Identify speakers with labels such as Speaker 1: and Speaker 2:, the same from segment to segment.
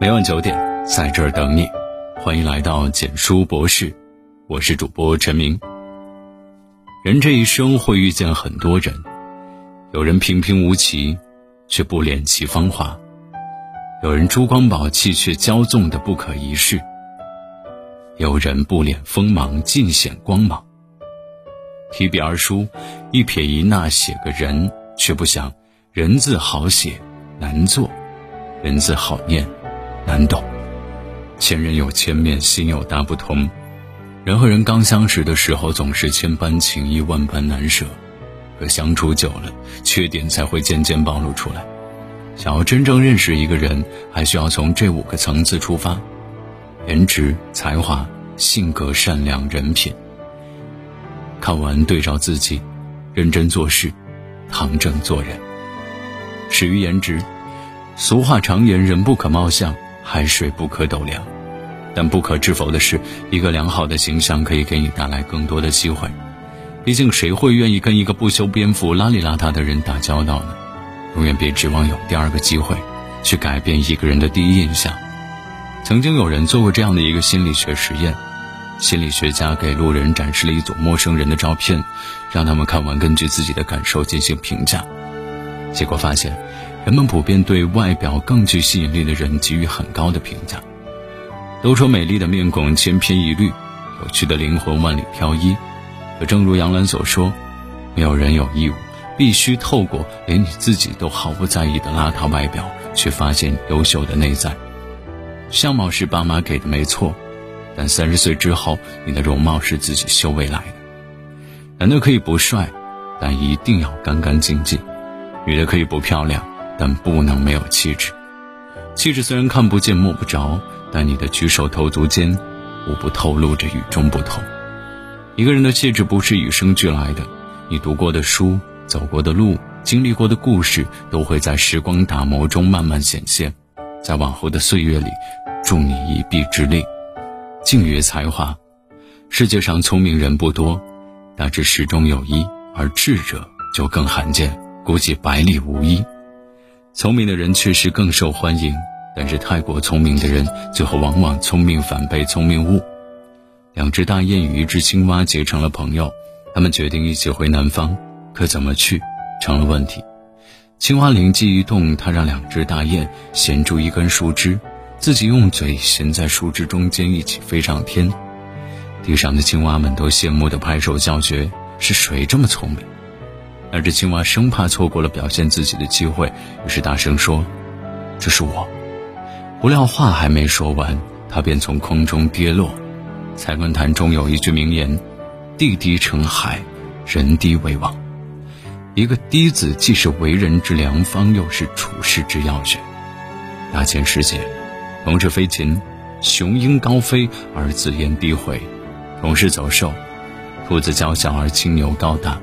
Speaker 1: 每晚九点，在这儿等你。欢迎来到简书博士，我是主播陈明。人这一生会遇见很多人，有人平平无奇，却不敛其芳华；有人珠光宝气，却骄纵的不可一世；有人不敛锋芒，尽显光芒。提笔而书，一撇一捺写个人，却不想人字好写难做，人字好念。难懂，千人有千面，心有大不同。人和人刚相识的时候，总是千般情意，万般难舍。可相处久了，缺点才会渐渐暴露出来。想要真正认识一个人，还需要从这五个层次出发：颜值、才华、性格、善良、人品。看完对照自己，认真做事，堂正做人。始于颜值。俗话常言：人不可貌相。海水不可斗量，但不可置否的是，一个良好的形象可以给你带来更多的机会。毕竟，谁会愿意跟一个不修边幅、邋里邋遢的人打交道呢？永远别指望有第二个机会，去改变一个人的第一印象。曾经有人做过这样的一个心理学实验：心理学家给路人展示了一组陌生人的照片，让他们看完，根据自己的感受进行评价。结果发现。人们普遍对外表更具吸引力的人给予很高的评价。都说美丽的面孔千篇一律，有趣的灵魂万里挑一。可正如杨澜所说，没有人有义务必须透过连你自己都毫不在意的邋遢外表，去发现优秀的内在。相貌是爸妈给的没错，但三十岁之后，你的容貌是自己修未来的。男的可以不帅，但一定要干干净净；女的可以不漂亮。但不能没有气质。气质虽然看不见摸不着，但你的举手投足间，无不透露着与众不同。一个人的气质不是与生俱来的，你读过的书、走过的路、经历过的故事，都会在时光打磨中慢慢显现，在往后的岁月里，助你一臂之力。静于才华，世界上聪明人不多，大致十中有一，而智者就更罕见，估计百里无一。聪明的人确实更受欢迎，但是太过聪明的人，最后往往聪明反被聪明误。两只大雁与一只青蛙结成了朋友，他们决定一起回南方，可怎么去成了问题。青蛙灵机一动，它让两只大雁衔住一根树枝，自己用嘴衔在树枝中间，一起飞上天。地上的青蛙们都羡慕地拍手叫绝：是谁这么聪明？那只青蛙生怕错过了表现自己的机会，于是大声说：“这是我。”不料话还没说完，它便从空中跌落。菜根谭中有一句名言：“地低成海，人低为王。”一个“低”字，既是为人之良方，又是处世之要诀。大千世界，龙是飞禽，雄鹰高飞而自言低回；龙是走兽，兔子娇小而青牛高大。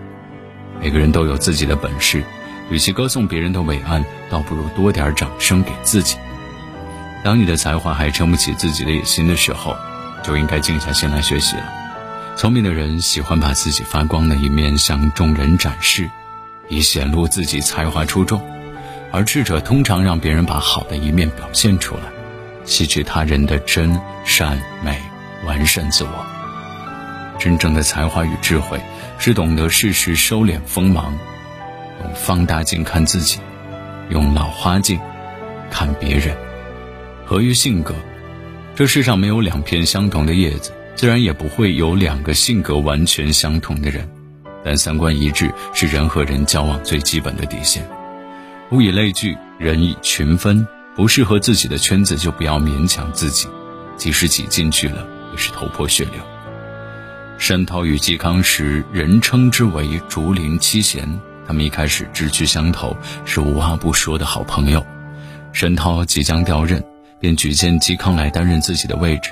Speaker 1: 每个人都有自己的本事，与其歌颂别人的伟岸，倒不如多点掌声给自己。当你的才华还撑不起自己的野心的时候，就应该静下心来学习了。聪明的人喜欢把自己发光的一面向众人展示，以显露自己才华出众；而智者通常让别人把好的一面表现出来，吸取他人的真善美，完善自我。真正的才华与智慧。是懂得适时收敛锋芒，用放大镜看自己，用老花镜看别人。合于性格，这世上没有两片相同的叶子，自然也不会有两个性格完全相同的人。但三观一致是人和人交往最基本的底线。物以类聚，人以群分，不适合自己的圈子就不要勉强自己，即使挤进去了，也是头破血流。山涛与嵇康时，人称之为竹林七贤。他们一开始志趣相投，是无话不说的好朋友。山涛即将调任，便举荐嵇康来担任自己的位置。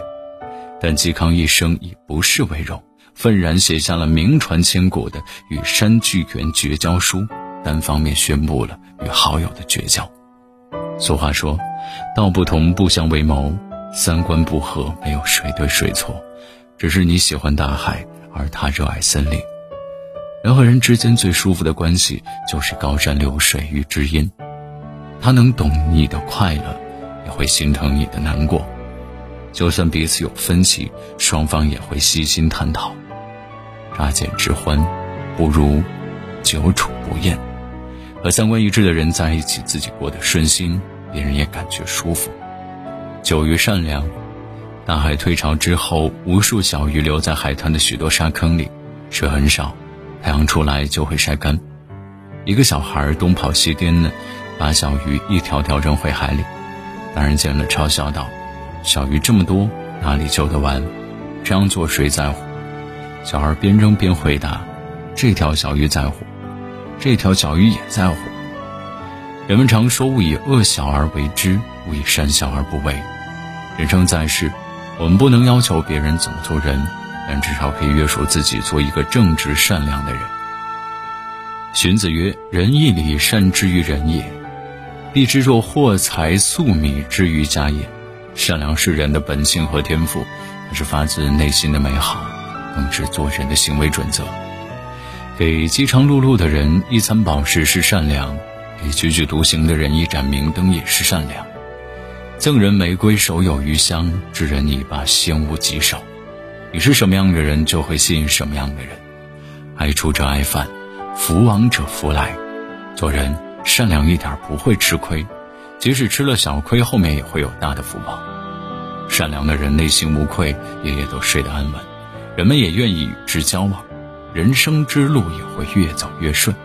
Speaker 1: 但嵇康一生以不仕为荣，愤然写下了名传千古的《与山巨源绝交书》，单方面宣布了与好友的绝交。俗话说：“道不同不相为谋，三观不合没有谁对谁错。”只是你喜欢大海，而他热爱森林。人和人之间最舒服的关系，就是高山流水与知音。他能懂你的快乐，也会心疼你的难过。就算彼此有分歧，双方也会细心探讨。乍见之欢，不如久处不厌。和三观一致的人在一起，自己过得顺心，别人也感觉舒服。久于善良。大海退潮之后，无数小鱼留在海滩的许多沙坑里，水很少，太阳出来就会晒干。一个小孩东跑西颠的，把小鱼一条条扔回海里。大人见了嘲笑道：“小鱼这么多，哪里救得完？这样做谁在乎？”小孩边扔边回答：“这条小鱼在乎，这条小鱼也在乎。”人们常说：“勿以恶小而为之，勿以善小而不为。”人生在世。我们不能要求别人怎么做人，但至少可以约束自己做一个正直善良的人。荀子曰：“仁义礼善之于人也，必之若货财粟米之于家也。”善良是人的本性和天赋，它是发自内心的美好，更是做人的行为准则。给饥肠辘辘的人一餐饱食是善良，给踽踽独行的人一盏明灯也是善良。赠人玫瑰，手有余香；知人一把仙无极少。你是什么样的人，就会吸引什么样的人。爱出者爱返，福往者福来。做人善良一点不会吃亏，即使吃了小亏，后面也会有大的福报。善良的人内心无愧，夜夜都睡得安稳，人们也愿意与之交往，人生之路也会越走越顺。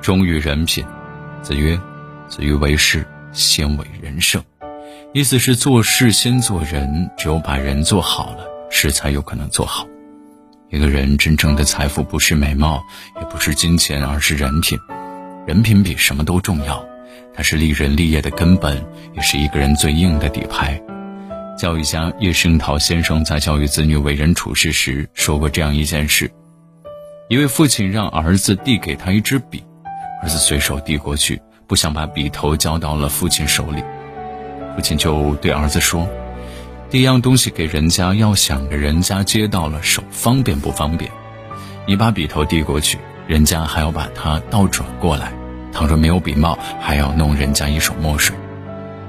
Speaker 1: 忠于人品，子曰：“子欲为师，先为人圣。”意思是做事先做人，只有把人做好了，事才有可能做好。一个人真正的财富不是美貌，也不是金钱，而是人品。人品比什么都重要，它是立人立业的根本，也是一个人最硬的底牌。教育家叶圣陶先生在教育子女为人处事时说过这样一件事：一位父亲让儿子递给他一支笔，儿子随手递过去，不想把笔头交到了父亲手里。父亲就对儿子说：“递样东西给人家，要想着人家接到了手方便不方便。你把笔头递过去，人家还要把它倒转过来。倘若没有笔帽，还要弄人家一手墨水。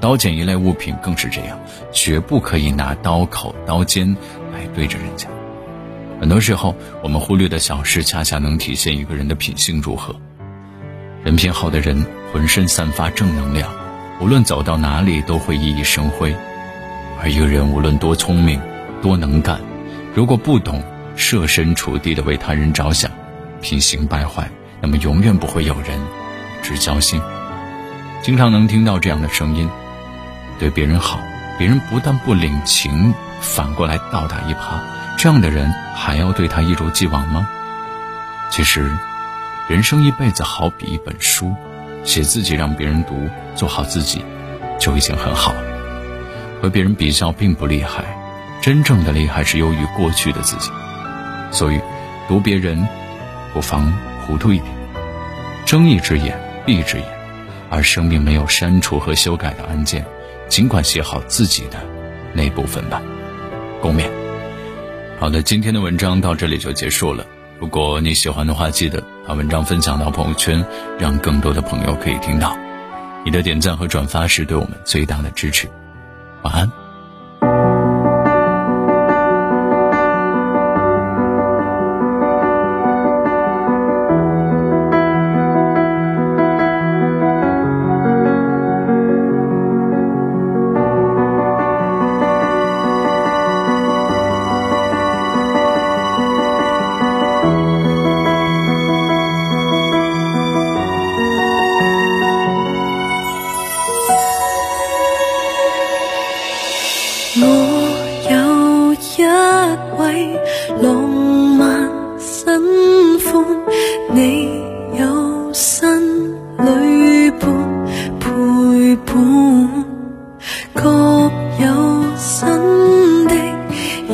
Speaker 1: 刀剪一类物品更是这样，绝不可以拿刀口、刀尖来对着人家。很多时候，我们忽略的小事，恰恰能体现一个人的品性如何。人品好的人，浑身散发正能量。”无论走到哪里都会熠熠生辉，而一个人无论多聪明、多能干，如果不懂设身处地的为他人着想，品行败坏，那么永远不会有人知交心。经常能听到这样的声音：对别人好，别人不但不领情，反过来倒打一耙。这样的人还要对他一如既往吗？其实，人生一辈子好比一本书。写自己让别人读，做好自己，就已经很好了。和别人比较并不厉害，真正的厉害是优于过去的自己。所以，读别人，不妨糊涂一点。睁一只眼闭一只眼，而生命没有删除和修改的按键，尽管写好自己的那部分吧。共勉。好的，今天的文章到这里就结束了。如果你喜欢的话，记得把文章分享到朋友圈，让更多的朋友可以听到。你的点赞和转发是对我们最大的支持。晚安。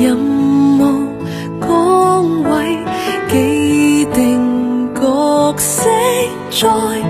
Speaker 1: 任务岗位既定角色在。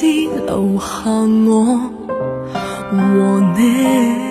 Speaker 2: 只留下我和你。